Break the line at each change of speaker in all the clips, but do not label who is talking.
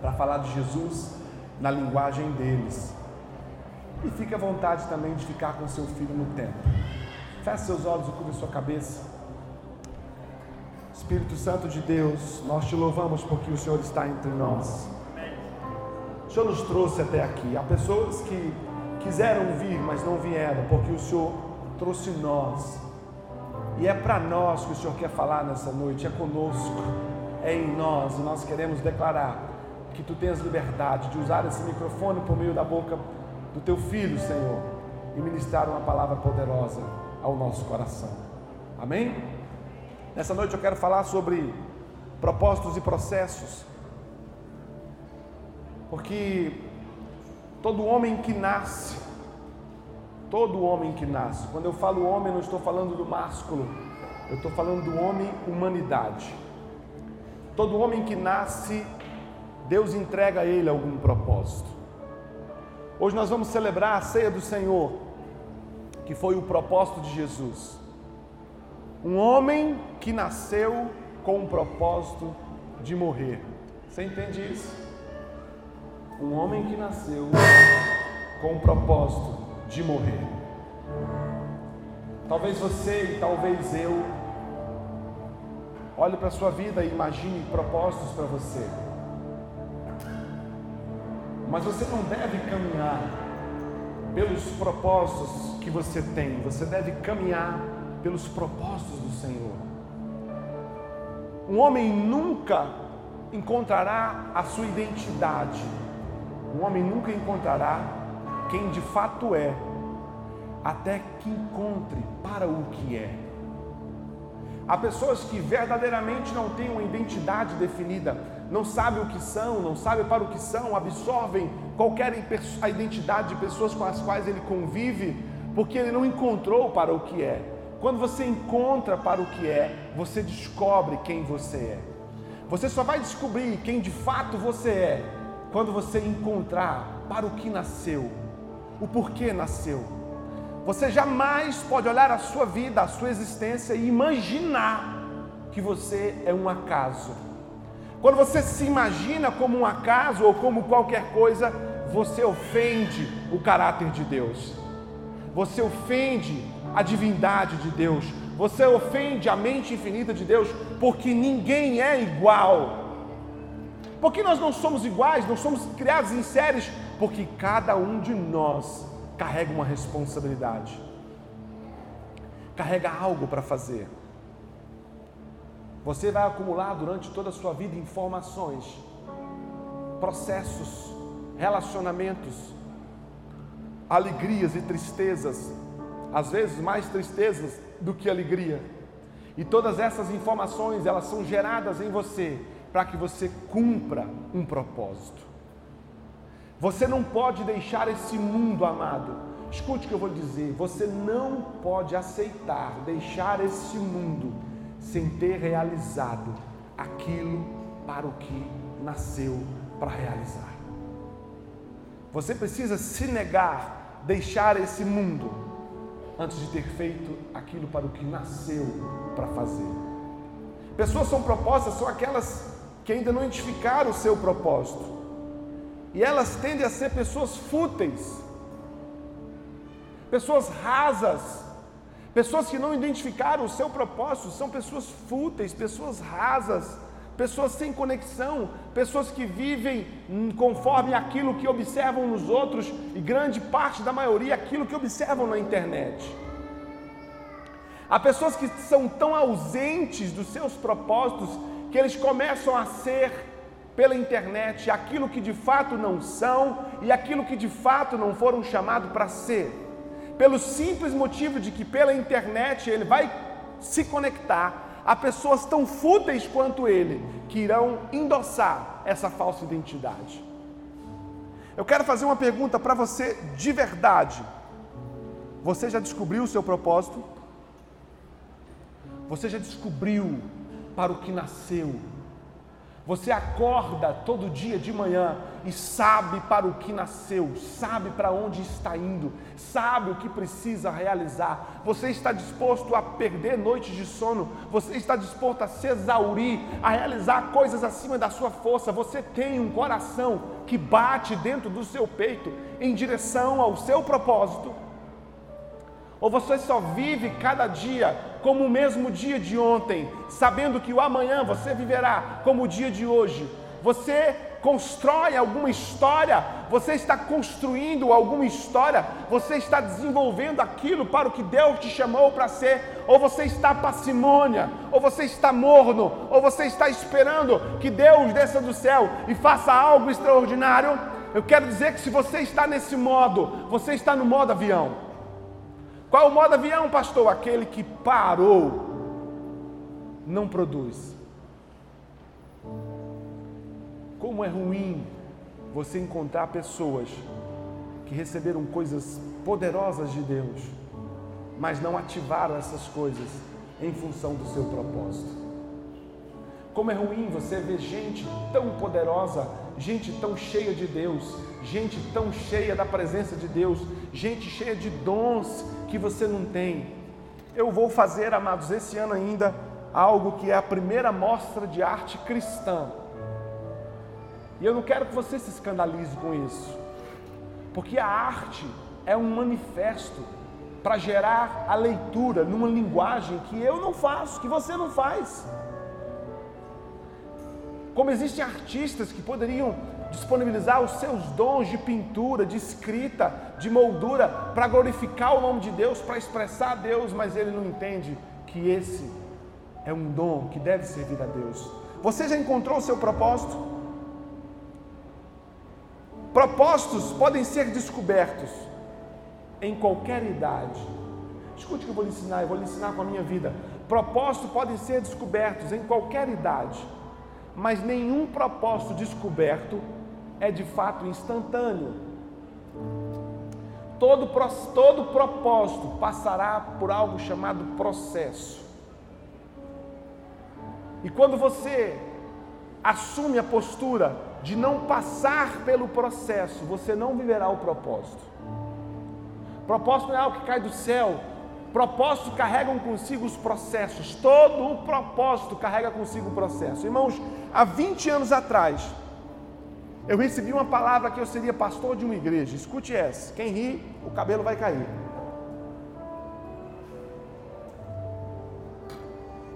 para falar de Jesus na linguagem deles. E fique à vontade também de ficar com seu filho no tempo. Feche seus olhos e cubra sua cabeça. Espírito Santo de Deus, nós te louvamos porque o Senhor está entre nós. O Senhor nos trouxe até aqui. Há pessoas que quiseram vir, mas não vieram, porque o Senhor trouxe nós. E é para nós que o Senhor quer falar nessa noite, é conosco, é em nós, e nós queremos declarar que tu tens liberdade de usar esse microfone por meio da boca do teu filho, Senhor, e ministrar uma palavra poderosa ao nosso coração. Amém? Nessa noite eu quero falar sobre propósitos e processos, porque todo homem que nasce, todo homem que nasce, quando eu falo homem, não estou falando do másculo, eu estou falando do homem humanidade. Todo homem que nasce, Deus entrega a ele algum propósito. Hoje nós vamos celebrar a ceia do Senhor, que foi o propósito de Jesus. Um homem que nasceu com o propósito de morrer. Você entende isso? Um homem que nasceu com o propósito de morrer. Talvez você e talvez eu olhe para a sua vida e imagine propósitos para você. Mas você não deve caminhar pelos propósitos que você tem, você deve caminhar pelos propósitos do Senhor. Um homem nunca encontrará a sua identidade, um homem nunca encontrará quem de fato é, até que encontre para o que é. Há pessoas que verdadeiramente não têm uma identidade definida, não sabem o que são, não sabem para o que são, absorvem qualquer a identidade de pessoas com as quais ele convive, porque ele não encontrou para o que é. Quando você encontra para o que é, você descobre quem você é. Você só vai descobrir quem de fato você é quando você encontrar para o que nasceu, o porquê nasceu. Você jamais pode olhar a sua vida, a sua existência e imaginar que você é um acaso. Quando você se imagina como um acaso ou como qualquer coisa, você ofende o caráter de Deus. Você ofende a divindade de Deus, você ofende a mente infinita de Deus, porque ninguém é igual. Porque nós não somos iguais, não somos criados em séries, porque cada um de nós carrega uma responsabilidade, carrega algo para fazer. Você vai acumular durante toda a sua vida informações, processos, relacionamentos, alegrias e tristezas, às vezes mais tristezas do que alegria. E todas essas informações, elas são geradas em você para que você cumpra um propósito. Você não pode deixar esse mundo amado. Escute o que eu vou dizer. Você não pode aceitar deixar esse mundo sem ter realizado aquilo para o que nasceu para realizar. Você precisa se negar, deixar esse mundo antes de ter feito aquilo para o que nasceu para fazer. Pessoas são propostas, são aquelas que ainda não identificaram o seu propósito. E elas tendem a ser pessoas fúteis, pessoas rasas, pessoas que não identificaram o seu propósito, são pessoas fúteis, pessoas rasas, pessoas sem conexão, pessoas que vivem conforme aquilo que observam nos outros e grande parte da maioria aquilo que observam na internet. Há pessoas que são tão ausentes dos seus propósitos que eles começam a ser pela internet aquilo que de fato não são e aquilo que de fato não foram chamados para ser. Pelo simples motivo de que pela internet ele vai se conectar a pessoas tão fúteis quanto ele, que irão endossar essa falsa identidade. Eu quero fazer uma pergunta para você de verdade. Você já descobriu o seu propósito? Você já descobriu para o que nasceu? Você acorda todo dia de manhã e sabe para o que nasceu, sabe para onde está indo, sabe o que precisa realizar. Você está disposto a perder noites de sono, você está disposto a se exaurir, a realizar coisas acima da sua força. Você tem um coração que bate dentro do seu peito em direção ao seu propósito. Ou você só vive cada dia como o mesmo dia de ontem, sabendo que o amanhã você viverá como o dia de hoje? Você constrói alguma história, você está construindo alguma história, você está desenvolvendo aquilo para o que Deus te chamou para ser, ou você está parcimônia, ou você está morno, ou você está esperando que Deus desça do céu e faça algo extraordinário. Eu quero dizer que se você está nesse modo, você está no modo avião. Qual o modo avião, pastor? Aquele que parou, não produz. Como é ruim você encontrar pessoas que receberam coisas poderosas de Deus, mas não ativaram essas coisas em função do seu propósito. Como é ruim você ver gente tão poderosa, gente tão cheia de Deus, gente tão cheia da presença de Deus, gente cheia de dons que você não tem. Eu vou fazer, amados, esse ano ainda algo que é a primeira mostra de arte cristã. E eu não quero que você se escandalize com isso, porque a arte é um manifesto para gerar a leitura numa linguagem que eu não faço, que você não faz. Como existem artistas que poderiam disponibilizar os seus dons de pintura, de escrita, de moldura, para glorificar o nome de Deus, para expressar a Deus, mas ele não entende que esse é um dom que deve servir a Deus. Você já encontrou o seu propósito? Propósitos podem ser descobertos em qualquer idade. Escute o que eu vou lhe ensinar, eu vou lhe ensinar com a minha vida. Propósitos podem ser descobertos em qualquer idade mas nenhum propósito descoberto é de fato instantâneo. Todo, todo propósito passará por algo chamado processo. E quando você assume a postura de não passar pelo processo, você não viverá o propósito. Propósito não é algo que cai do céu, Propósitos carregam consigo os processos. Todo o propósito carrega consigo o processo. Irmãos, há 20 anos atrás, eu recebi uma palavra que eu seria pastor de uma igreja. Escute essa: quem ri, o cabelo vai cair.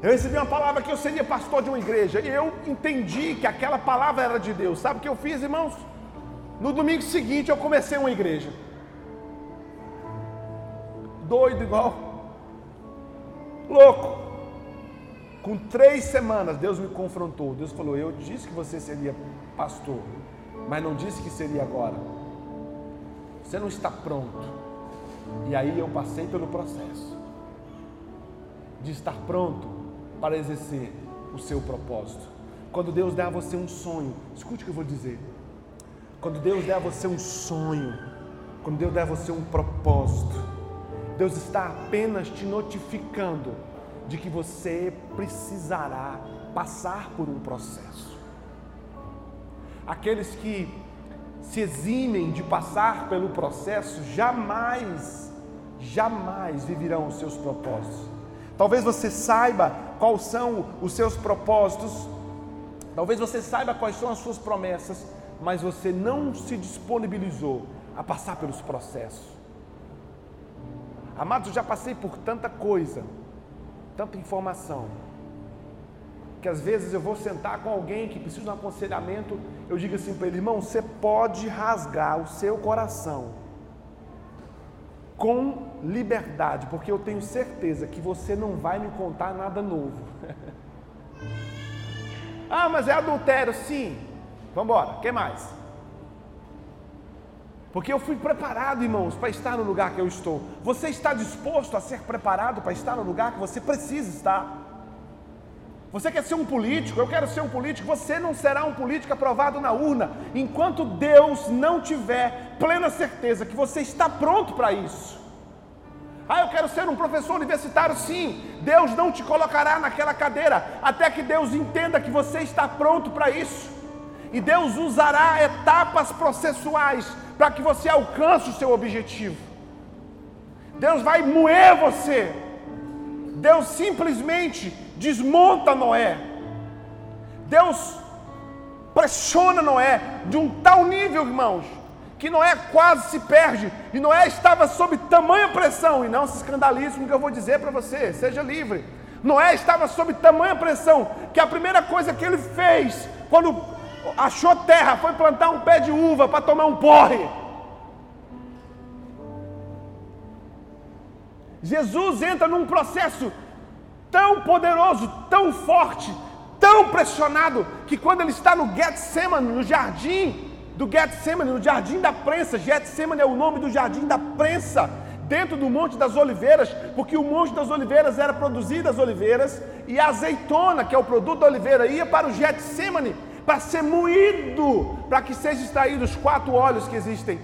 Eu recebi uma palavra que eu seria pastor de uma igreja. E eu entendi que aquela palavra era de Deus. Sabe o que eu fiz, irmãos? No domingo seguinte eu comecei uma igreja doido igual louco. Com três semanas, Deus me confrontou. Deus falou: Eu disse que você seria pastor, mas não disse que seria agora. Você não está pronto. E aí eu passei pelo processo de estar pronto para exercer o seu propósito. Quando Deus der a você um sonho, escute o que eu vou dizer. Quando Deus der a você um sonho, quando Deus der a você um propósito, Deus está apenas te notificando de que você precisará passar por um processo. Aqueles que se eximem de passar pelo processo jamais, jamais viverão os seus propósitos. Talvez você saiba quais são os seus propósitos, talvez você saiba quais são as suas promessas, mas você não se disponibilizou a passar pelos processos. Amados, eu já passei por tanta coisa, tanta informação, que às vezes eu vou sentar com alguém que precisa de um aconselhamento, eu digo assim para ele, irmão, você pode rasgar o seu coração com liberdade, porque eu tenho certeza que você não vai me contar nada novo. ah, mas é adultério, sim. Vamos embora, que mais? Porque eu fui preparado, irmãos, para estar no lugar que eu estou. Você está disposto a ser preparado para estar no lugar que você precisa estar? Você quer ser um político? Eu quero ser um político. Você não será um político aprovado na urna enquanto Deus não tiver plena certeza que você está pronto para isso. Ah, eu quero ser um professor universitário, sim. Deus não te colocará naquela cadeira até que Deus entenda que você está pronto para isso. E Deus usará etapas processuais para que você alcance o seu objetivo. Deus vai moer você. Deus simplesmente desmonta Noé. Deus pressiona Noé de um tal nível, irmãos, que Noé quase se perde. E Noé estava sob tamanha pressão. E não se escandalize com o que eu vou dizer para você, seja livre. Noé estava sob tamanha pressão que a primeira coisa que ele fez, quando achou terra, foi plantar um pé de uva para tomar um porre. Jesus entra num processo tão poderoso, tão forte, tão pressionado, que quando ele está no Getsemane, no jardim do Getsemane, no jardim da prensa, Getsemane é o nome do jardim da prensa, dentro do Monte das Oliveiras, porque o Monte das Oliveiras era produzido as oliveiras, e a azeitona, que é o produto da oliveira, ia para o Getsemane, para ser moído, para que sejam extraídos os quatro óleos que existem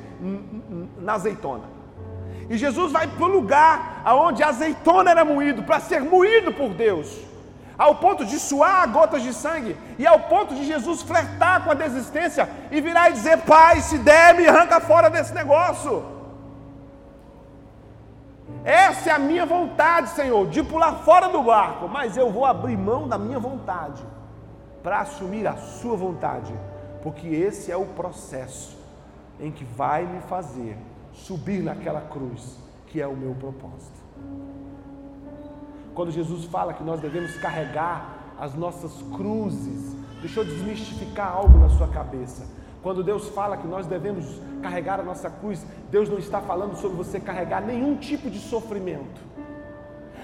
na azeitona. E Jesus vai para o lugar aonde a azeitona era moído, para ser moído por Deus, ao ponto de suar gotas de sangue, e ao ponto de Jesus flertar com a desistência e virar e dizer: Pai, se der, me arranca fora desse negócio. Essa é a minha vontade, Senhor, de pular fora do barco, mas eu vou abrir mão da minha vontade para assumir a Sua vontade, porque esse é o processo em que vai me fazer subir naquela cruz, que é o meu propósito. Quando Jesus fala que nós devemos carregar as nossas cruzes, deixa eu desmistificar algo na sua cabeça. Quando Deus fala que nós devemos carregar a nossa cruz, Deus não está falando sobre você carregar nenhum tipo de sofrimento.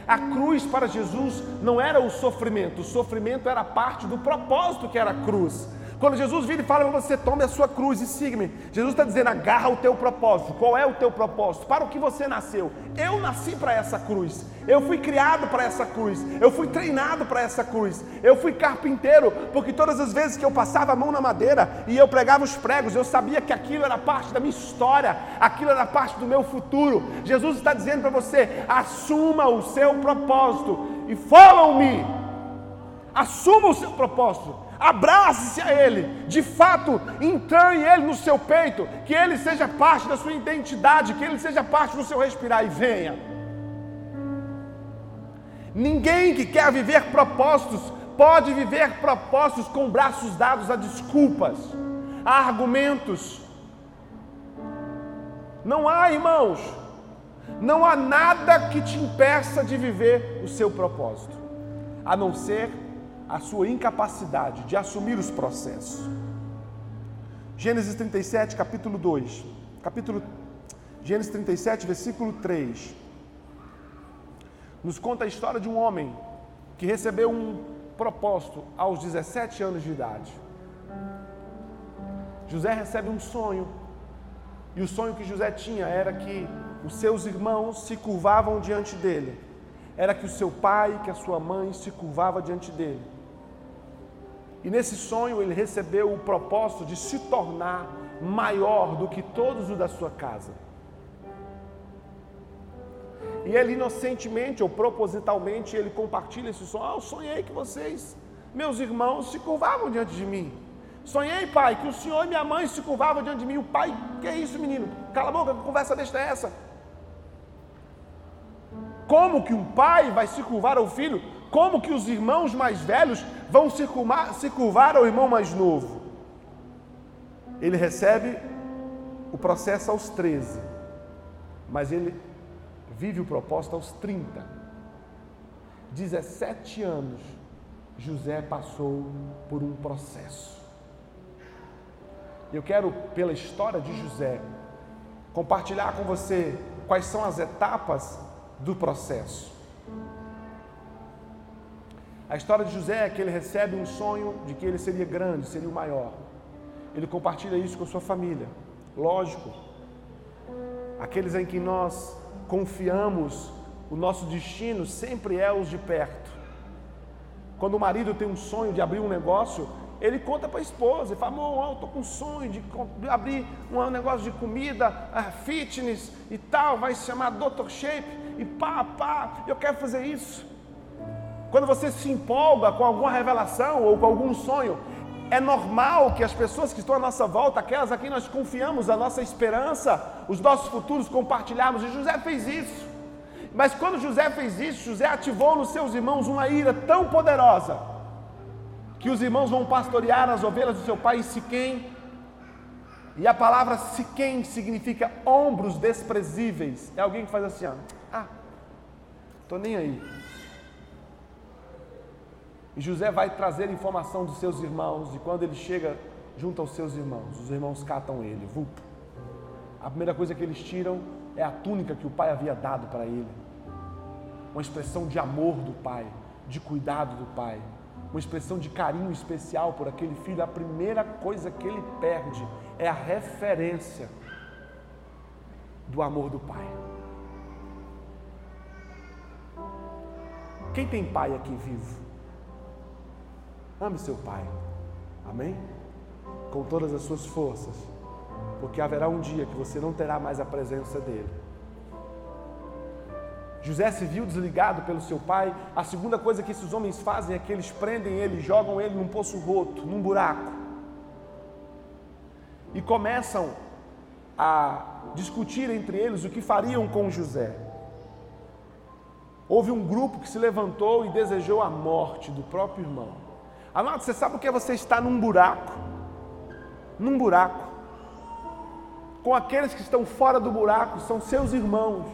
A cruz para Jesus não era o sofrimento, o sofrimento era parte do propósito que era a cruz. Quando Jesus vira e fala para você, tome a sua cruz e siga-me. Jesus está dizendo, agarra o teu propósito. Qual é o teu propósito? Para o que você nasceu? Eu nasci para essa cruz. Eu fui criado para essa cruz. Eu fui treinado para essa cruz. Eu fui carpinteiro, porque todas as vezes que eu passava a mão na madeira e eu pregava os pregos, eu sabia que aquilo era parte da minha história, aquilo era parte do meu futuro. Jesus está dizendo para você, assuma o seu propósito e follow-me. Assuma o seu propósito abrace-se a Ele, de fato, entranhe Ele no seu peito, que Ele seja parte da sua identidade, que Ele seja parte do seu respirar e venha. Ninguém que quer viver propósitos pode viver propósitos com braços dados a desculpas, a argumentos. Não há, irmãos, não há nada que te impeça de viver o seu propósito, a não ser a sua incapacidade de assumir os processos. Gênesis 37, capítulo 2. Capítulo Gênesis 37, versículo 3. Nos conta a história de um homem que recebeu um propósito aos 17 anos de idade. José recebe um sonho, e o sonho que José tinha era que os seus irmãos se curvavam diante dele, era que o seu pai, que a sua mãe se curvava diante dele. E nesse sonho ele recebeu o propósito de se tornar maior do que todos os da sua casa. E ele inocentemente ou propositalmente ele compartilha esse sonho. Ah, eu sonhei que vocês, meus irmãos, se curvavam diante de mim. Sonhei, pai, que o senhor e minha mãe se curvavam diante de mim. O pai, que é isso, menino? Cala a boca, que conversa besta é essa? Como que um pai vai se curvar ao filho? Como que os irmãos mais velhos vão se curvar, se curvar ao irmão mais novo? Ele recebe o processo aos 13, mas ele vive o propósito aos 30. 17 anos, José passou por um processo. Eu quero, pela história de José, compartilhar com você quais são as etapas do processo. A história de José é que ele recebe um sonho de que ele seria grande, seria o maior. Ele compartilha isso com sua família. Lógico, aqueles em que nós confiamos, o nosso destino sempre é os de perto. Quando o marido tem um sonho de abrir um negócio, ele conta para a esposa e fala: Amor, eu estou com um sonho de abrir um negócio de comida, ah, fitness e tal, vai se chamar Dr. Shape e pá, pá, eu quero fazer isso. Quando você se empolga com alguma revelação ou com algum sonho, é normal que as pessoas que estão à nossa volta, aquelas a quem nós confiamos a nossa esperança, os nossos futuros compartilharmos, e José fez isso. Mas quando José fez isso, José ativou nos seus irmãos uma ira tão poderosa, que os irmãos vão pastorear as ovelhas do seu pai Siquém, e a palavra Siquém significa ombros desprezíveis. É alguém que faz assim, ó, ah, tô nem aí. E José vai trazer informação dos seus irmãos, e quando ele chega junto aos seus irmãos, os irmãos catam ele. A primeira coisa que eles tiram é a túnica que o pai havia dado para ele. Uma expressão de amor do pai, de cuidado do pai, uma expressão de carinho especial por aquele filho. A primeira coisa que ele perde é a referência do amor do pai. Quem tem pai aqui vivo? Ame seu pai. Amém? Com todas as suas forças. Porque haverá um dia que você não terá mais a presença dele. José se viu desligado pelo seu pai. A segunda coisa que esses homens fazem é que eles prendem ele, jogam ele num poço roto, num buraco. E começam a discutir entre eles o que fariam com José. Houve um grupo que se levantou e desejou a morte do próprio irmão. Amado, você sabe o que é você estar num buraco? Num buraco. Com aqueles que estão fora do buraco, são seus irmãos.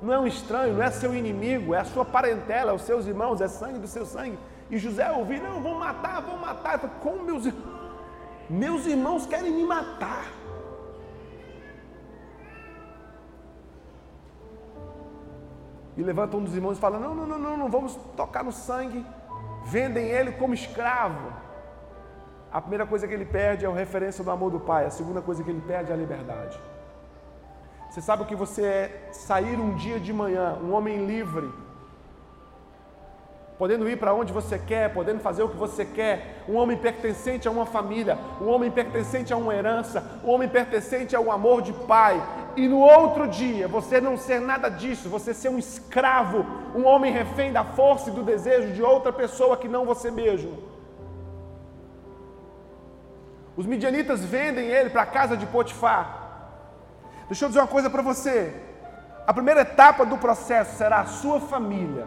Não é um estranho, não é seu inimigo, é a sua parentela, é os seus irmãos, é sangue do seu sangue. E José ouviu, não, vou matar, vou matar. Falei, Como meus irmãos? Meus irmãos querem me matar. E levanta um dos irmãos e fala: Não, não, não, não, não vamos tocar no sangue vendem ele como escravo. A primeira coisa que ele perde é a referência do amor do pai, a segunda coisa que ele perde é a liberdade. Você sabe o que você é sair um dia de manhã, um homem livre, podendo ir para onde você quer, podendo fazer o que você quer, um homem pertencente a uma família, um homem pertencente a uma herança, um homem pertencente ao amor de pai, e no outro dia você não ser nada disso, você ser um escravo, um homem refém da força e do desejo de outra pessoa que não você mesmo. Os midianitas vendem ele para a casa de Potifar. Deixa eu dizer uma coisa para você. A primeira etapa do processo será a sua família.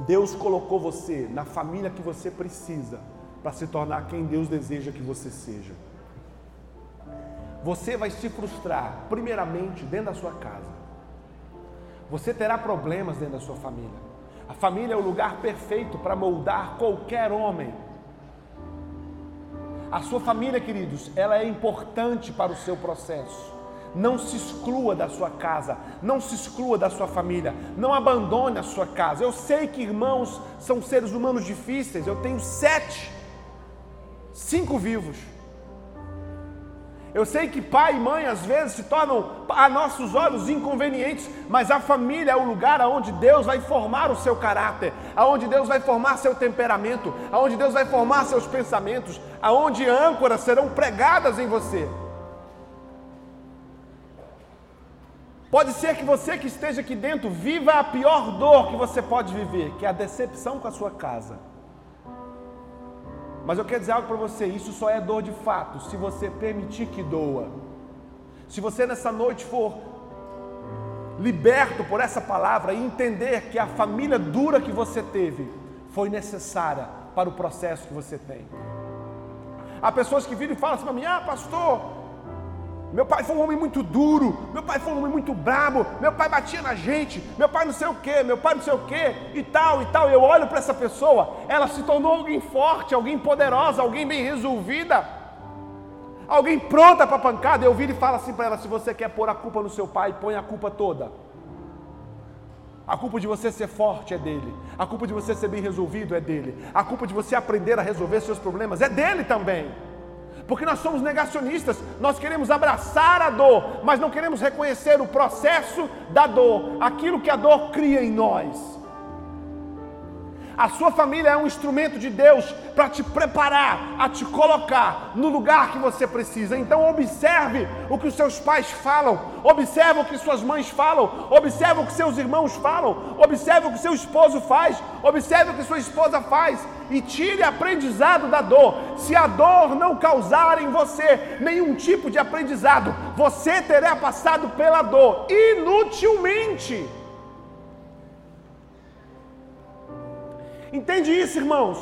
Deus colocou você na família que você precisa para se tornar quem Deus deseja que você seja. Você vai se frustrar, primeiramente, dentro da sua casa. Você terá problemas dentro da sua família. A família é o lugar perfeito para moldar qualquer homem. A sua família, queridos, ela é importante para o seu processo. Não se exclua da sua casa, não se exclua da sua família, não abandone a sua casa. Eu sei que irmãos são seres humanos difíceis, eu tenho sete cinco vivos. Eu sei que pai e mãe às vezes se tornam a nossos olhos inconvenientes, mas a família é o lugar aonde Deus vai formar o seu caráter, aonde Deus vai formar seu temperamento, aonde Deus vai formar seus pensamentos, aonde âncoras serão pregadas em você. Pode ser que você que esteja aqui dentro viva a pior dor que você pode viver, que é a decepção com a sua casa. Mas eu quero dizer algo para você: isso só é dor de fato se você permitir que doa. Se você nessa noite for liberto por essa palavra e entender que a família dura que você teve foi necessária para o processo que você tem. Há pessoas que viram e falam assim para mim: ah, pastor, meu pai foi um homem muito duro, meu pai foi um homem muito brabo, meu pai batia na gente, meu pai não sei o que, meu pai não sei o que, e tal, e tal. Eu olho para essa pessoa, ela se tornou alguém forte, alguém poderosa, alguém bem resolvida, alguém pronta para pancada. Eu viro e falo assim para ela: se você quer pôr a culpa no seu pai, põe a culpa toda. A culpa de você ser forte é dele. A culpa de você ser bem resolvido é dele. A culpa de você aprender a resolver seus problemas é dele também porque nós somos negacionistas, nós queremos abraçar a dor, mas não queremos reconhecer o processo da dor, aquilo que a dor cria em nós. A sua família é um instrumento de Deus para te preparar, a te colocar no lugar que você precisa. Então observe o que os seus pais falam, observe o que suas mães falam, observe o que seus irmãos falam, observe o que seu esposo faz, observe o que sua esposa faz e tire aprendizado da dor. Se a dor não causar em você nenhum tipo de aprendizado, você terá passado pela dor inutilmente. Entende isso, irmãos?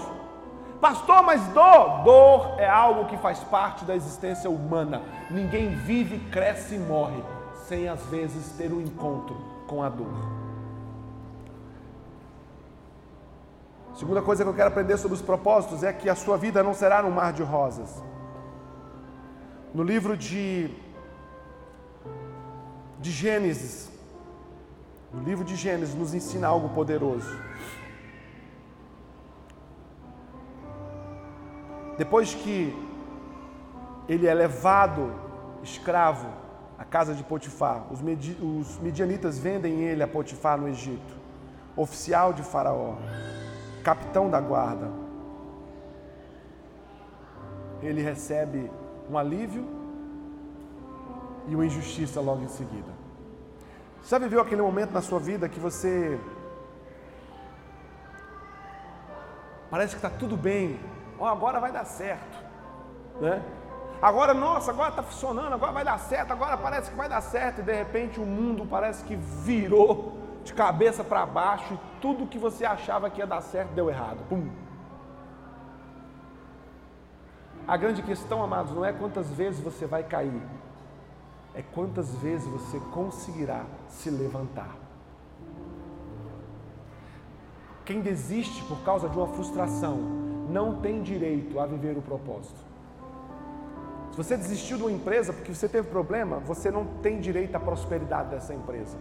Pastor, mas dor, dor é algo que faz parte da existência humana. Ninguém vive, cresce e morre sem às vezes ter um encontro com a dor. Segunda coisa que eu quero aprender sobre os propósitos é que a sua vida não será um mar de rosas. No livro de de Gênesis, o livro de Gênesis nos ensina algo poderoso. Depois que ele é levado escravo à casa de Potifar, os, os medianitas vendem ele a Potifar no Egito, oficial de Faraó, capitão da guarda. Ele recebe um alívio e uma injustiça logo em seguida. Você já viveu aquele momento na sua vida que você parece que está tudo bem, oh, agora vai dar certo, né? Agora, nossa, agora está funcionando, agora vai dar certo, agora parece que vai dar certo, e de repente o mundo parece que virou de cabeça para baixo e tudo que você achava que ia dar certo deu errado. Pum. A grande questão, amados, não é quantas vezes você vai cair, é quantas vezes você conseguirá se levantar. Quem desiste por causa de uma frustração não tem direito a viver o propósito. Se você desistiu de uma empresa porque você teve problema, você não tem direito à prosperidade dessa empresa.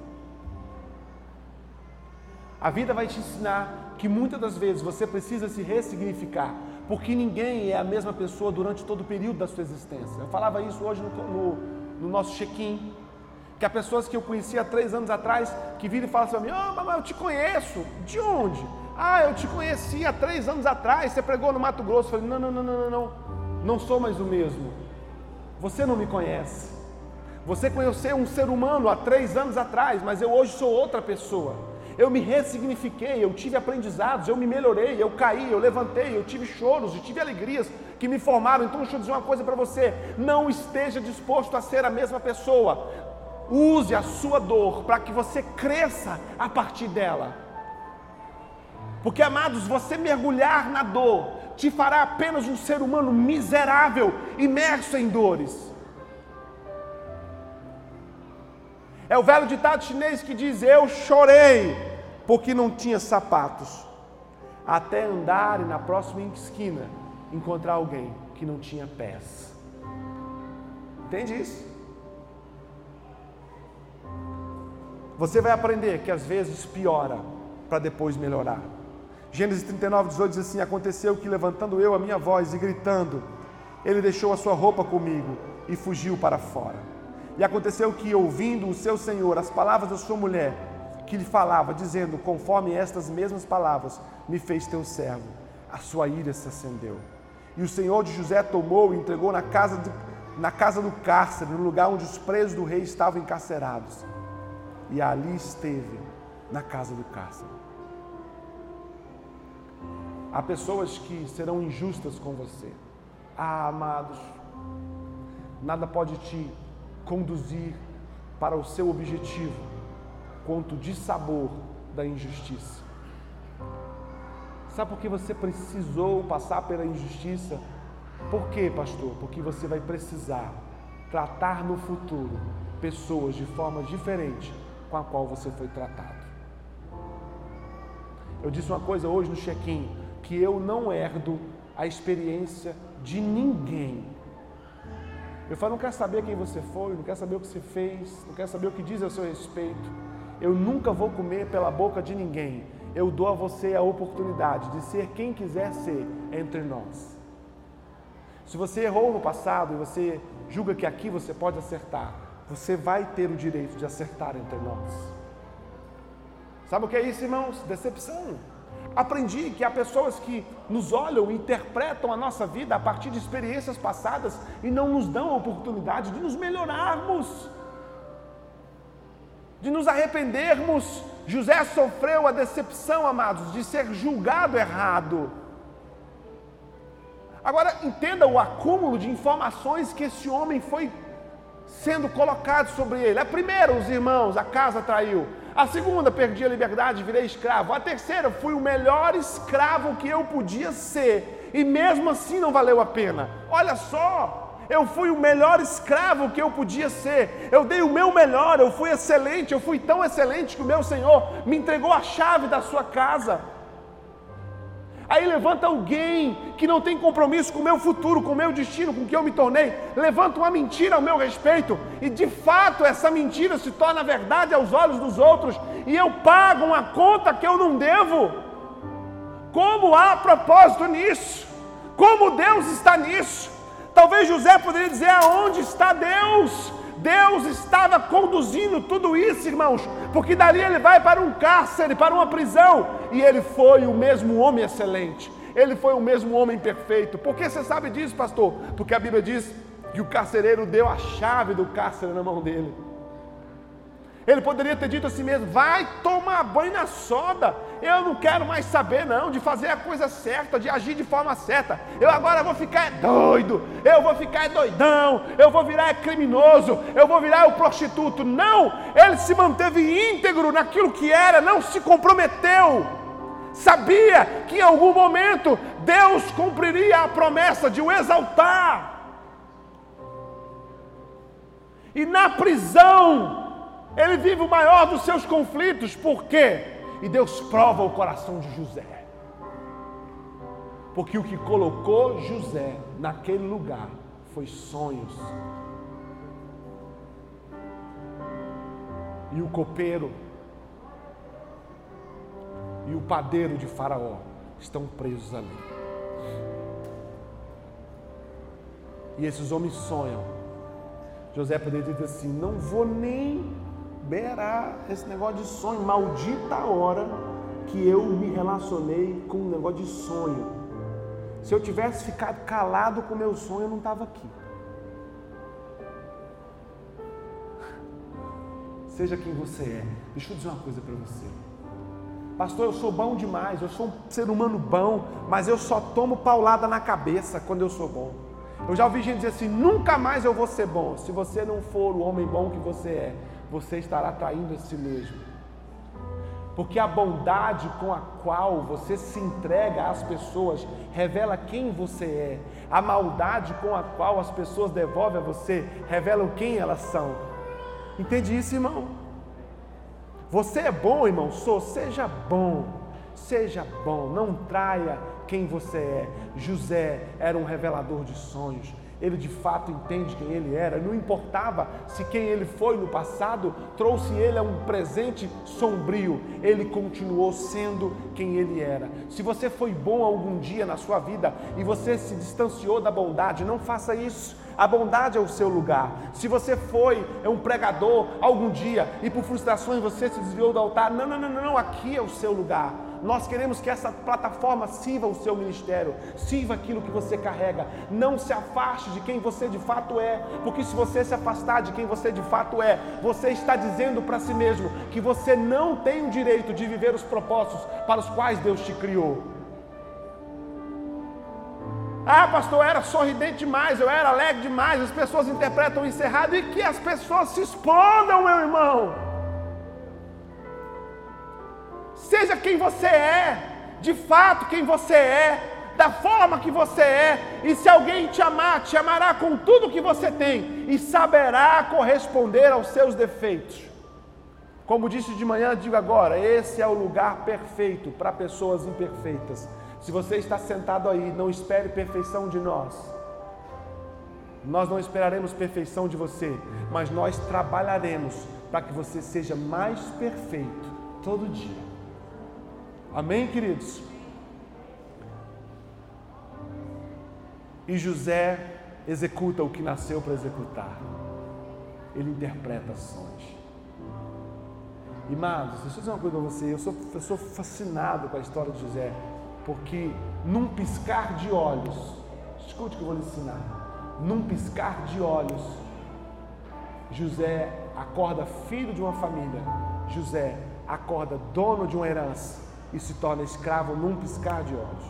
A vida vai te ensinar que muitas das vezes você precisa se ressignificar, porque ninguém é a mesma pessoa durante todo o período da sua existência. Eu falava isso hoje no, no, no nosso check-in, que há pessoas que eu conhecia há três anos atrás que viram e falam assim: Oh, mamãe, eu te conheço. De onde? Ah, eu te conheci há três anos atrás, você pregou no Mato Grosso. Eu falei, não, não, não, não, não, não, não sou mais o mesmo. Você não me conhece. Você conheceu um ser humano há três anos atrás, mas eu hoje sou outra pessoa. Eu me ressignifiquei, eu tive aprendizados, eu me melhorei, eu caí, eu levantei, eu tive choros, eu tive alegrias que me formaram. Então deixa eu dizer uma coisa para você: não esteja disposto a ser a mesma pessoa. Use a sua dor para que você cresça a partir dela. Porque, amados, você mergulhar na dor te fará apenas um ser humano miserável, imerso em dores. É o velho ditado chinês que diz: Eu chorei porque não tinha sapatos, até andar e na próxima esquina encontrar alguém que não tinha pés. Entende isso? Você vai aprender que às vezes piora para depois melhorar. Gênesis 39, 18 diz assim: Aconteceu que, levantando eu a minha voz e gritando, ele deixou a sua roupa comigo e fugiu para fora. E aconteceu que, ouvindo o seu senhor as palavras da sua mulher, que lhe falava, dizendo: Conforme estas mesmas palavras me fez teu servo, a sua ira se acendeu. E o senhor de José tomou e entregou na casa, de, na casa do cárcere, no lugar onde os presos do rei estavam encarcerados. E ali esteve, na casa do cárcere. Há pessoas que serão injustas com você. Ah, amados, nada pode te conduzir para o seu objetivo quanto de sabor da injustiça. Sabe por que você precisou passar pela injustiça? Por quê, pastor? Porque você vai precisar tratar no futuro pessoas de forma diferente com a qual você foi tratado. Eu disse uma coisa hoje no check-in que eu não herdo a experiência de ninguém. Eu falo, não quero saber quem você foi, não quero saber o que você fez, não quero saber o que diz a seu respeito. Eu nunca vou comer pela boca de ninguém. Eu dou a você a oportunidade de ser quem quiser ser entre nós. Se você errou no passado e você julga que aqui você pode acertar, você vai ter o direito de acertar entre nós. Sabe o que é isso, irmãos? Decepção. Aprendi que há pessoas que nos olham e interpretam a nossa vida a partir de experiências passadas e não nos dão a oportunidade de nos melhorarmos, de nos arrependermos. José sofreu a decepção, amados, de ser julgado errado. Agora entenda o acúmulo de informações que esse homem foi sendo colocado sobre ele. A primeira, os irmãos, a casa traiu. A segunda, perdi a liberdade, virei escravo. A terceira, fui o melhor escravo que eu podia ser. E mesmo assim não valeu a pena. Olha só, eu fui o melhor escravo que eu podia ser. Eu dei o meu melhor, eu fui excelente, eu fui tão excelente que o meu Senhor me entregou a chave da sua casa. Aí levanta alguém que não tem compromisso com o meu futuro, com o meu destino, com o que eu me tornei, levanta uma mentira ao meu respeito, e de fato essa mentira se torna verdade aos olhos dos outros, e eu pago uma conta que eu não devo. Como há propósito nisso? Como Deus está nisso? Talvez José poderia dizer: aonde está Deus? Deus estava conduzindo tudo isso, irmãos, porque dali ele vai para um cárcere, para uma prisão, e ele foi o mesmo homem excelente, ele foi o mesmo homem perfeito. Por que você sabe disso, pastor? Porque a Bíblia diz que o carcereiro deu a chave do cárcere na mão dele. Ele poderia ter dito assim mesmo: vai tomar banho na soda. Eu não quero mais saber, não, de fazer a coisa certa, de agir de forma certa. Eu agora vou ficar doido, eu vou ficar doidão, eu vou virar criminoso, eu vou virar o prostituto. Não, ele se manteve íntegro naquilo que era, não se comprometeu. Sabia que em algum momento Deus cumpriria a promessa de o exaltar. E na prisão, ele vive o maior dos seus conflitos, por quê? E Deus prova o coração de José. Porque o que colocou José naquele lugar foi sonhos. E o copeiro e o padeiro de Faraó estão presos ali. E esses homens sonham. José poderia dizer assim: não vou nem beirar esse negócio de sonho. Maldita hora que eu me relacionei com um negócio de sonho. Se eu tivesse ficado calado com meu sonho, eu não estava aqui. Seja quem você é. Deixa eu dizer uma coisa para você. Pastor, eu sou bom demais, eu sou um ser humano bom, mas eu só tomo paulada na cabeça quando eu sou bom. Eu já ouvi gente dizer assim: nunca mais eu vou ser bom, se você não for o homem bom que você é você estará traindo a si mesmo. Porque a bondade com a qual você se entrega às pessoas revela quem você é. A maldade com a qual as pessoas devolvem a você revelam quem elas são. Entende isso, irmão? Você é bom, irmão? Sou. Seja bom. Seja bom. Não traia quem você é. José era um revelador de sonhos ele de fato entende quem ele era. Não importava se quem ele foi no passado trouxe ele a um presente sombrio, ele continuou sendo quem ele era. Se você foi bom algum dia na sua vida e você se distanciou da bondade, não faça isso. A bondade é o seu lugar. Se você foi um pregador algum dia e por frustrações você se desviou do altar, não, não, não, não, aqui é o seu lugar. Nós queremos que essa plataforma sirva o seu ministério, sirva aquilo que você carrega. Não se afaste de quem você de fato é, porque se você se afastar de quem você de fato é, você está dizendo para si mesmo que você não tem o direito de viver os propósitos para os quais Deus te criou. Ah, pastor, eu era sorridente demais, eu era alegre demais, as pessoas interpretam isso errado e que as pessoas se explodam, meu irmão. Seja quem você é, de fato quem você é, da forma que você é, e se alguém te amar, te amará com tudo que você tem e saberá corresponder aos seus defeitos. Como disse de manhã, digo agora: esse é o lugar perfeito para pessoas imperfeitas. Se você está sentado aí, não espere perfeição de nós. Nós não esperaremos perfeição de você, mas nós trabalharemos para que você seja mais perfeito todo dia. Amém, queridos? E José executa o que nasceu para executar. Ele interpreta sonhos. Irmãos, deixa eu dizer uma coisa para você. Eu sou, eu sou fascinado com a história de José, porque num piscar de olhos, escute o que eu vou lhe ensinar. Num piscar de olhos, José acorda filho de uma família. José acorda dono de uma herança e se torna escravo num piscar de olhos.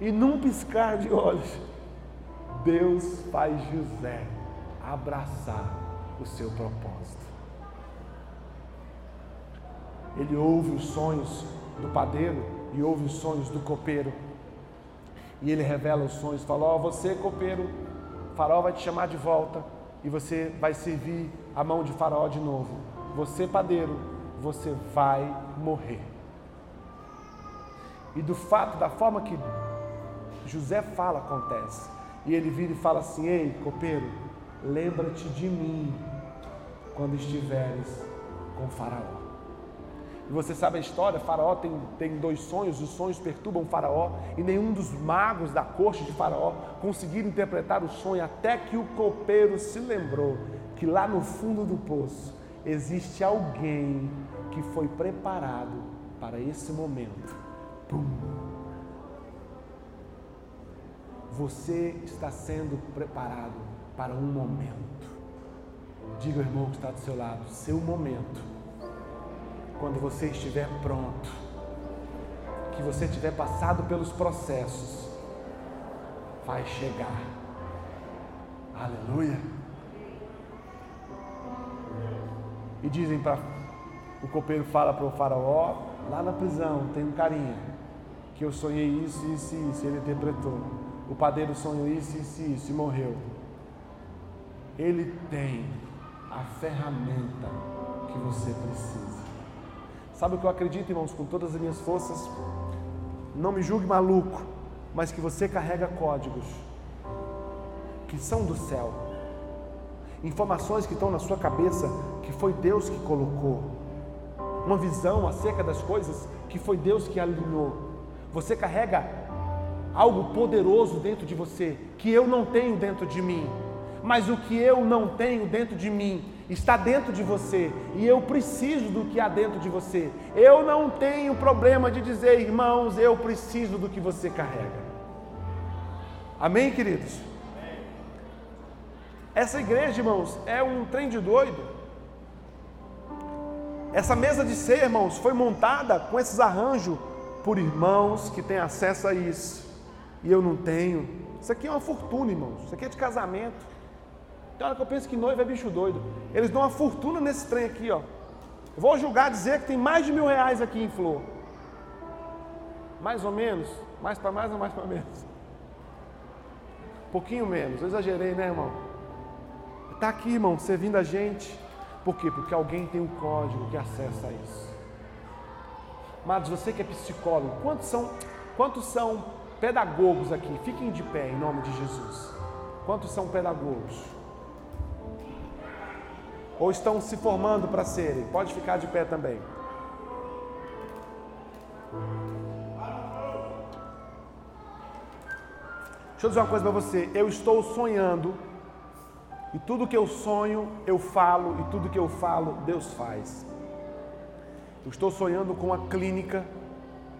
E num piscar de olhos, Deus faz José abraçar o seu propósito. Ele ouve os sonhos do padeiro e ouve os sonhos do copeiro. E ele revela os sonhos, fala: Ó, oh, você copeiro, Faraó vai te chamar de volta e você vai servir a mão de Faraó de novo. Você padeiro, você vai morrer. E do fato, da forma que José fala, acontece. E ele vira e fala assim: Ei, copeiro, lembra-te de mim quando estiveres com Faraó. E você sabe a história: Faraó tem, tem dois sonhos, os sonhos perturbam Faraó, e nenhum dos magos da corte de Faraó conseguiram interpretar o sonho, até que o copeiro se lembrou que lá no fundo do poço existe alguém que foi preparado para esse momento. Pum. Você está sendo preparado para um momento. Diga ao irmão que está do seu lado, seu momento quando você estiver pronto, que você tiver passado pelos processos, vai chegar. Aleluia. E dizem para o copeiro fala para o faraó, lá na prisão tem um carinha que eu sonhei isso, isso e isso, ele interpretou. O padeiro sonhou isso, isso e isso e morreu. Ele tem a ferramenta que você precisa. Sabe o que eu acredito, irmãos, com todas as minhas forças? Não me julgue maluco, mas que você carrega códigos que são do céu, informações que estão na sua cabeça que foi Deus que colocou, uma visão acerca das coisas que foi Deus que alinhou. Você carrega algo poderoso dentro de você que eu não tenho dentro de mim, mas o que eu não tenho dentro de mim está dentro de você e eu preciso do que há dentro de você. Eu não tenho problema de dizer, irmãos, eu preciso do que você carrega. Amém, queridos? Essa igreja, irmãos, é um trem de doido. Essa mesa de ser, irmãos, foi montada com esses arranjos por irmãos que têm acesso a isso. E eu não tenho. Isso aqui é uma fortuna, irmãos. Isso aqui é de casamento. Tem hora que eu penso que noivo é bicho doido. Eles dão uma fortuna nesse trem aqui, ó. Eu vou julgar dizer que tem mais de mil reais aqui em flor. Mais ou menos? Mais para mais ou mais para menos? Pouquinho menos. Eu exagerei, né, irmão? Está aqui, irmão, servindo a gente. Por quê? Porque alguém tem um código que acessa isso. Mas você que é psicólogo, quantos são, quantos são pedagogos aqui? Fiquem de pé em nome de Jesus. Quantos são pedagogos? ou estão se formando para serem. Pode ficar de pé também. Deixa eu dizer uma coisa para você. Eu estou sonhando, e tudo que eu sonho, eu falo, e tudo que eu falo, Deus faz. Eu estou sonhando com uma clínica,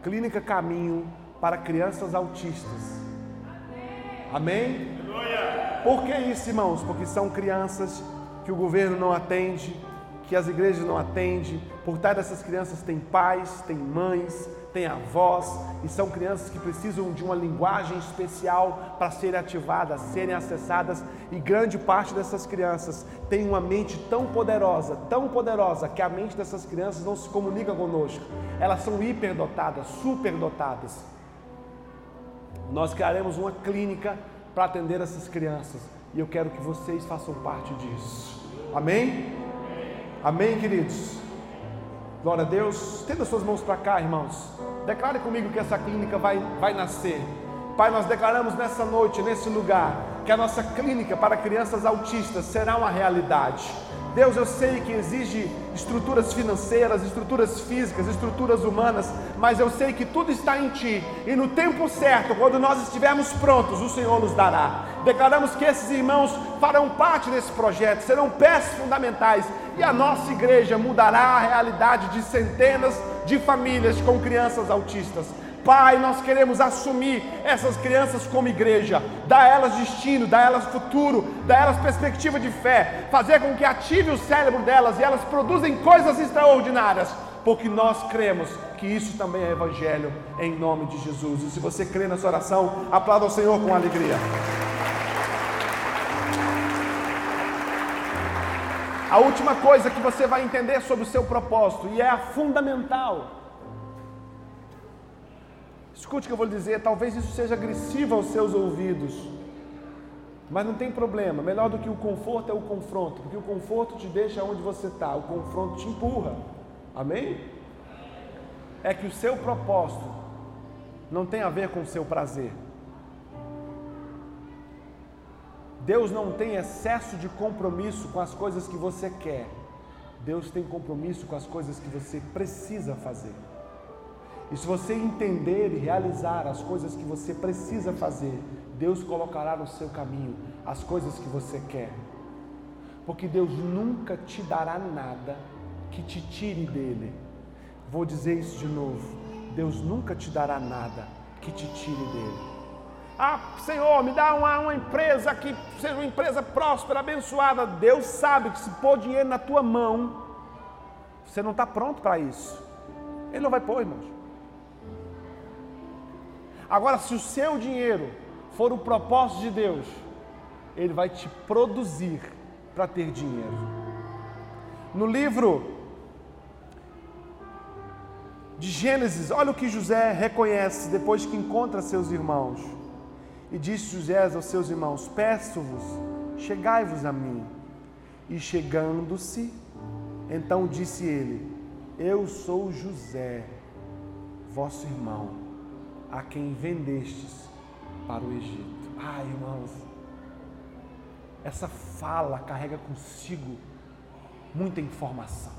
Clínica Caminho, para crianças autistas. Amém? Por que isso, irmãos? Porque são crianças que o governo não atende, que as igrejas não atendem. Por trás dessas crianças tem pais, tem mães, tem avós, e são crianças que precisam de uma linguagem especial para serem ativadas, serem acessadas, e grande parte dessas crianças tem uma mente tão poderosa, tão poderosa, que a mente dessas crianças não se comunica conosco. Elas são hiperdotadas, superdotadas. Nós criaremos uma clínica para atender essas crianças e eu quero que vocês façam parte disso. Amém? Amém, queridos? Glória a Deus. Tenda suas mãos para cá, irmãos. Declare comigo que essa clínica vai, vai nascer. Pai, nós declaramos nessa noite, nesse lugar, que a nossa clínica para crianças autistas será uma realidade. Deus, eu sei que exige estruturas financeiras, estruturas físicas, estruturas humanas, mas eu sei que tudo está em Ti e no tempo certo, quando nós estivermos prontos, o Senhor nos dará. Declaramos que esses irmãos farão parte desse projeto, serão peças fundamentais e a nossa igreja mudará a realidade de centenas de famílias com crianças autistas. Pai, nós queremos assumir essas crianças como igreja, dar elas destino, dar elas futuro, dar elas perspectiva de fé, fazer com que ative o cérebro delas e elas produzem coisas extraordinárias, porque nós cremos que isso também é evangelho, em nome de Jesus. E se você crê nessa oração, aplauda o Senhor com alegria. A última coisa que você vai entender sobre o seu propósito, e é a fundamental, Escute o que eu vou lhe dizer, talvez isso seja agressivo aos seus ouvidos, mas não tem problema. Melhor do que o conforto é o confronto, porque o conforto te deixa onde você está, o confronto te empurra. Amém? É que o seu propósito não tem a ver com o seu prazer. Deus não tem excesso de compromisso com as coisas que você quer. Deus tem compromisso com as coisas que você precisa fazer. E se você entender e realizar as coisas que você precisa fazer, Deus colocará no seu caminho as coisas que você quer. Porque Deus nunca te dará nada que te tire dele. Vou dizer isso de novo. Deus nunca te dará nada que te tire dele. Ah, Senhor, me dá uma, uma empresa que seja uma empresa próspera, abençoada. Deus sabe que se pôr dinheiro na tua mão, você não está pronto para isso. Ele não vai pôr, irmãos. Agora, se o seu dinheiro for o propósito de Deus, ele vai te produzir para ter dinheiro. No livro de Gênesis, olha o que José reconhece depois que encontra seus irmãos. E disse José aos seus irmãos: Peço-vos, chegai-vos a mim. E chegando-se, então disse ele: Eu sou José, vosso irmão a quem vendestes para o Egito. Ai, irmãos, essa fala carrega consigo muita informação.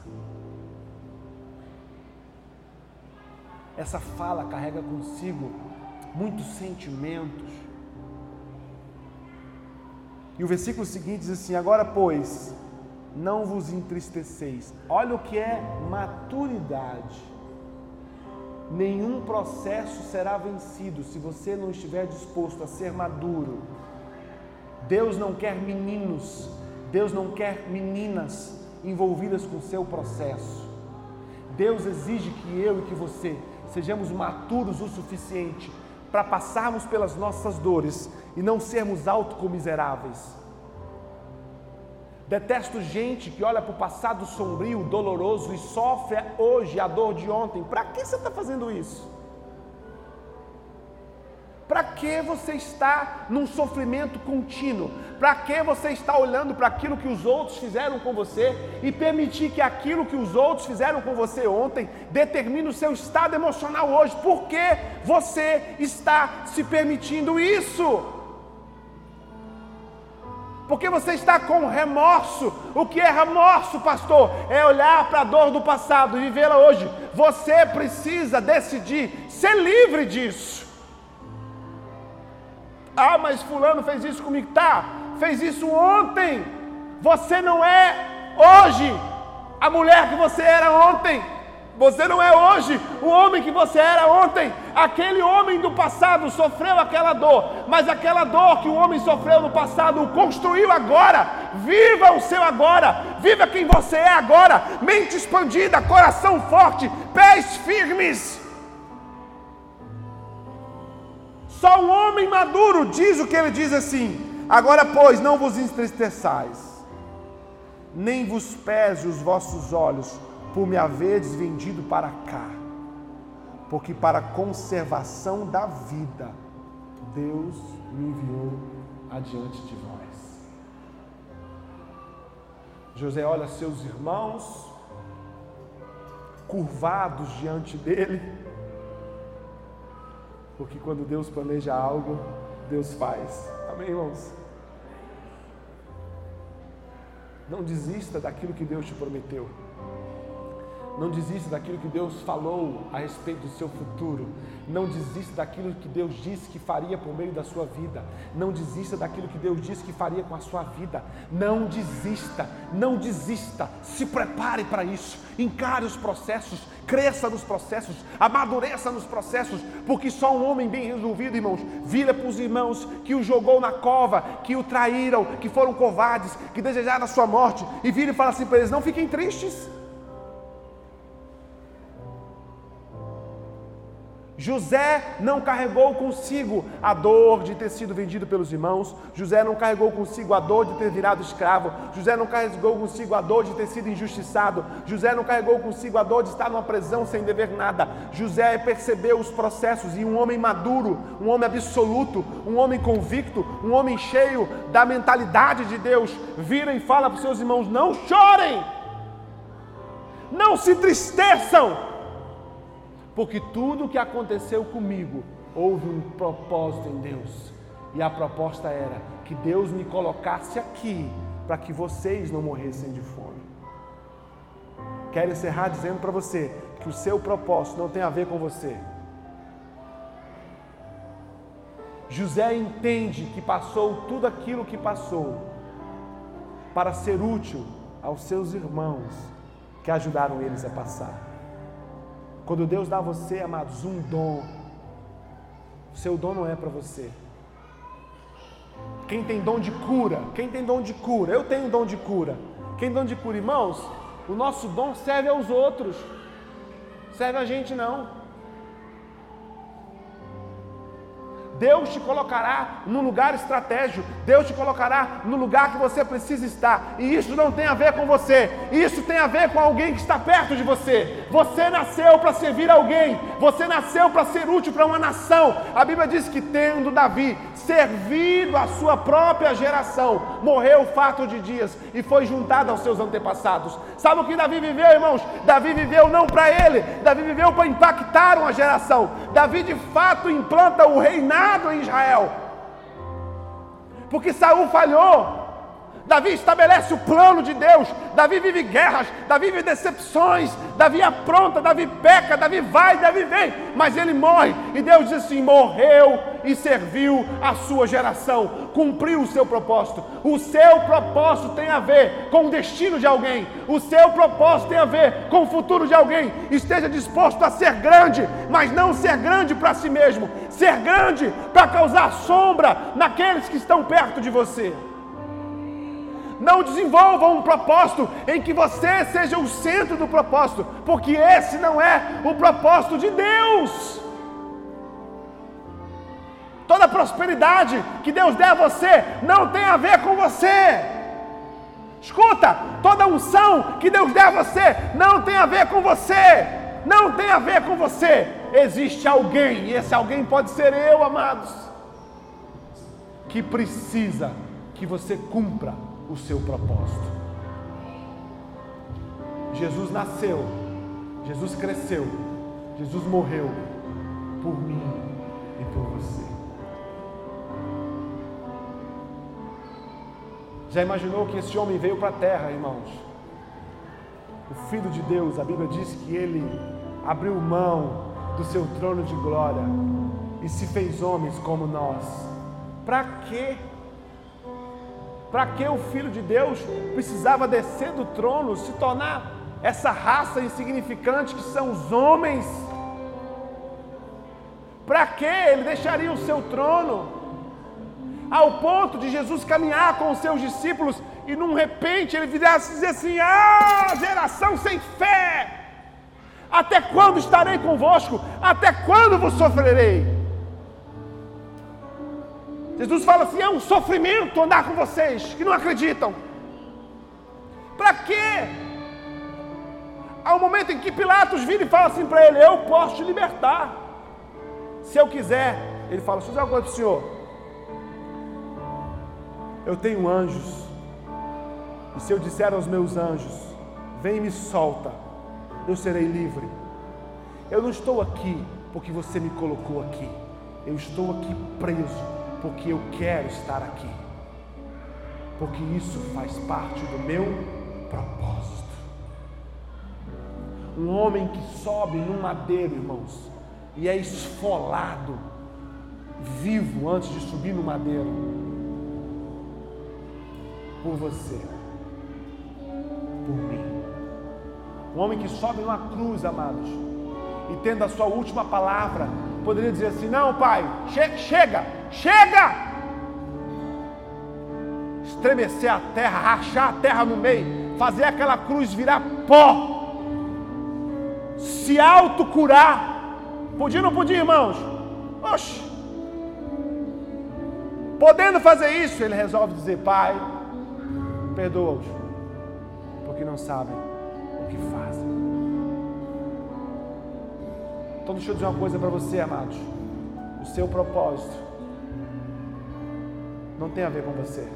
Essa fala carrega consigo muitos sentimentos. E o versículo seguinte diz assim: Agora, pois, não vos entristeceis. Olha o que é maturidade nenhum processo será vencido se você não estiver disposto a ser maduro. Deus não quer meninos, Deus não quer meninas envolvidas com o seu processo. Deus exige que eu e que você sejamos maturos o suficiente para passarmos pelas nossas dores e não sermos autocomiseráveis. Detesto gente que olha para o passado sombrio, doloroso e sofre hoje a dor de ontem. Para que você está fazendo isso? Para que você está num sofrimento contínuo? Para que você está olhando para aquilo que os outros fizeram com você e permitir que aquilo que os outros fizeram com você ontem determine o seu estado emocional hoje? Por que você está se permitindo isso? Porque você está com remorso. O que é remorso, pastor? É olhar para a dor do passado e vivê-la hoje. Você precisa decidir ser livre disso. Ah, mas fulano fez isso comigo. Tá, fez isso ontem. Você não é hoje a mulher que você era ontem. Você não é hoje o homem que você era ontem. Aquele homem do passado sofreu aquela dor, mas aquela dor que o homem sofreu no passado o construiu agora. Viva o seu agora, viva quem você é agora. Mente expandida, coração forte, pés firmes. Só um homem maduro diz o que ele diz assim: Agora, pois, não vos entristeçais, nem vos pese os vossos olhos por me haveres vendido para cá, porque para conservação da vida Deus me enviou adiante de vós. José olha seus irmãos curvados diante dele, porque quando Deus planeja algo, Deus faz. Amém, irmãos? Não desista daquilo que Deus te prometeu. Não desista daquilo que Deus falou a respeito do seu futuro. Não desista daquilo que Deus disse que faria por meio da sua vida. Não desista daquilo que Deus disse que faria com a sua vida. Não desista, não desista. Se prepare para isso. Encare os processos, cresça nos processos, amadureça nos processos, porque só um homem bem resolvido, irmãos, vira para os irmãos que o jogou na cova, que o traíram, que foram covardes, que desejaram a sua morte, e vira e fala assim para eles: não fiquem tristes. José não carregou consigo a dor de ter sido vendido pelos irmãos, José não carregou consigo a dor de ter virado escravo, José não carregou consigo a dor de ter sido injustiçado, José não carregou consigo a dor de estar numa prisão sem dever nada. José percebeu os processos e um homem maduro, um homem absoluto, um homem convicto, um homem cheio da mentalidade de Deus, vira e fala para os seus irmãos: não chorem, não se tristeçam porque tudo o que aconteceu comigo houve um propósito em Deus. E a proposta era que Deus me colocasse aqui para que vocês não morressem de fome. Quero encerrar dizendo para você que o seu propósito não tem a ver com você. José entende que passou tudo aquilo que passou para ser útil aos seus irmãos que ajudaram eles a passar. Quando Deus dá a você, amados, um dom, o seu dom não é para você. Quem tem dom de cura? Quem tem dom de cura? Eu tenho dom de cura. Quem tem dom de cura, irmãos? O nosso dom serve aos outros, serve a gente não. Deus te colocará no lugar estratégico, Deus te colocará no lugar que você precisa estar, e isso não tem a ver com você, isso tem a ver com alguém que está perto de você. Você nasceu para servir alguém, você nasceu para ser útil para uma nação. A Bíblia diz que, tendo Davi servido a sua própria geração, morreu fato de dias e foi juntado aos seus antepassados. Sabe o que Davi viveu, irmãos? Davi viveu não para ele, Davi viveu para impactar uma geração. Davi de fato implanta o reinado em Israel. Porque Saul falhou. Davi estabelece o plano de Deus. Davi vive guerras, Davi vive decepções, Davi apronta, Davi peca, Davi vai, Davi vem, mas ele morre. E Deus diz assim: morreu e serviu a sua geração, cumpriu o seu propósito. O seu propósito tem a ver com o destino de alguém, o seu propósito tem a ver com o futuro de alguém. Esteja disposto a ser grande, mas não ser grande para si mesmo, ser grande para causar sombra naqueles que estão perto de você. Não desenvolva um propósito em que você seja o centro do propósito, porque esse não é o propósito de Deus. Toda prosperidade que Deus der a você não tem a ver com você. Escuta, toda unção que Deus der a você não tem a ver com você. Não tem a ver com você. Existe alguém, e esse alguém pode ser eu, amados, que precisa que você cumpra o seu propósito. Jesus nasceu, Jesus cresceu, Jesus morreu por mim e por você. Já imaginou que esse homem veio para a terra, irmãos? O Filho de Deus, a Bíblia diz que ele abriu mão do seu trono de glória e se fez homens como nós. Para quê? Para que o Filho de Deus precisava descer do trono, se tornar essa raça insignificante que são os homens? Para que ele deixaria o seu trono? Ao ponto de Jesus caminhar com os seus discípulos e num repente ele virasse dizer assim: Ah, geração sem fé! Até quando estarei convosco? Até quando vos sofrerei? Jesus fala assim: é um sofrimento andar com vocês que não acreditam. Para quê? Há um momento em que Pilatos vira e fala assim para ele: Eu posso te libertar. Se eu quiser, ele fala: Deixa eu dizer uma coisa senhor. Eu tenho anjos. E se eu disser aos meus anjos: Vem e me solta, eu serei livre. Eu não estou aqui porque você me colocou aqui. Eu estou aqui preso porque eu quero estar aqui. porque isso faz parte do meu propósito. Um homem que sobe num madeiro, irmãos, e é esfolado, vivo antes de subir no madeiro, por você, por mim. Um homem que sobe numa cruz, amados, e tendo a sua última palavra, poderia dizer assim: Não, pai, che chega, chega! Estremecer a terra, rachar a terra no meio, fazer aquela cruz virar pó, se autocurar. Podia ou não podia, irmãos? Oxe! Podendo fazer isso, ele resolve dizer: Pai, perdoa-os, porque não sabem o que fazem. Então, deixa eu dizer uma coisa para você, amados. O seu propósito não tem a ver com você.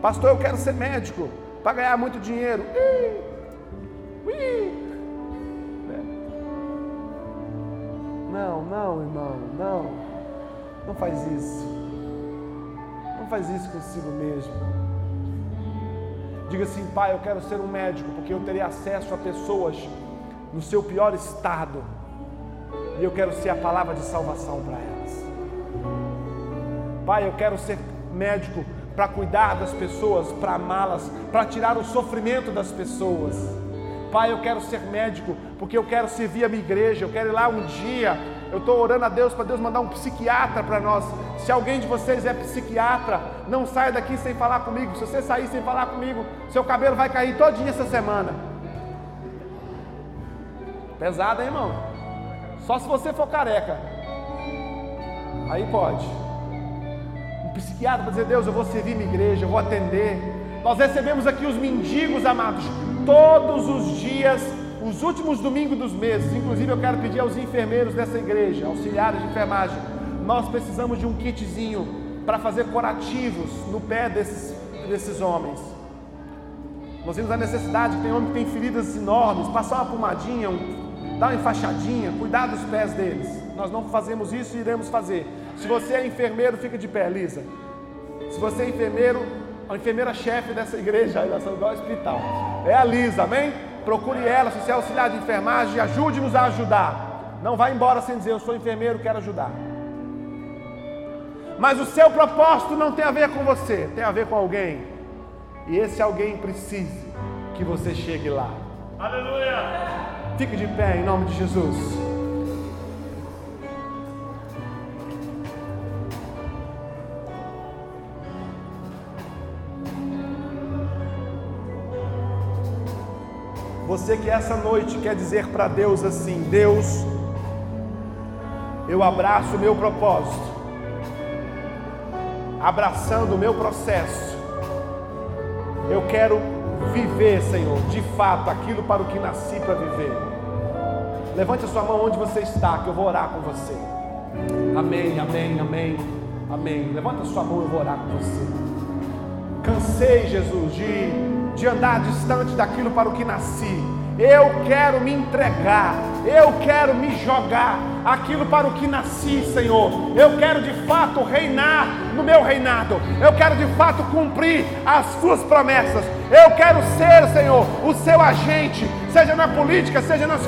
Pastor, eu quero ser médico para ganhar muito dinheiro. Ui, ui. Não, não, irmão, não. Não faz isso. Não faz isso consigo mesmo. Diga assim, pai, eu quero ser um médico, porque eu terei acesso a pessoas no seu pior estado. E eu quero ser a palavra de salvação para elas. Pai, eu quero ser médico para cuidar das pessoas, para amá-las, para tirar o sofrimento das pessoas. Pai, eu quero ser médico porque eu quero servir a minha igreja, eu quero ir lá um dia. Eu estou orando a Deus para Deus mandar um psiquiatra para nós. Se alguém de vocês é psiquiatra, não saia daqui sem falar comigo. Se você sair sem falar comigo, seu cabelo vai cair todinho essa semana. Pesado, hein, irmão? Só se você for careca. Aí pode. Psiquiatra para dizer, Deus, eu vou servir minha igreja, eu vou atender. Nós recebemos aqui os mendigos, amados, todos os dias os últimos domingos dos meses, inclusive eu quero pedir aos enfermeiros dessa igreja, auxiliares de enfermagem, nós precisamos de um kitzinho para fazer curativos no pé desses, desses homens. Nós vimos a necessidade, tem homem que tem feridas enormes, passar uma pomadinha, um, dar uma enfaixadinha, cuidar dos pés deles. Nós não fazemos isso e iremos fazer. Se você é enfermeiro, fica de pé, Lisa. Se você é enfermeiro, a enfermeira-chefe dessa igreja, nós somos igual ao hospital, é a Lisa, amém? procure ela, se você é auxiliar de enfermagem, ajude-nos a ajudar. Não vá embora sem dizer, eu sou enfermeiro, quero ajudar. Mas o seu propósito não tem a ver com você, tem a ver com alguém. E esse alguém precisa que você chegue lá. Aleluia! Fique de pé em nome de Jesus. Você que essa noite quer dizer para Deus assim: Deus, eu abraço o meu propósito, abraçando o meu processo. Eu quero viver, Senhor, de fato aquilo para o que nasci para viver. Levante a sua mão onde você está, que eu vou orar com você. Amém, amém, amém, amém. Levanta a sua mão, eu vou orar com você. Cansei, Jesus, de de andar distante daquilo para o que nasci. Eu quero me entregar, eu quero me jogar aquilo para o que nasci, Senhor. Eu quero de fato reinar no meu reinado. Eu quero de fato cumprir as suas promessas. Eu quero ser, Senhor, o seu agente, seja na política, seja nas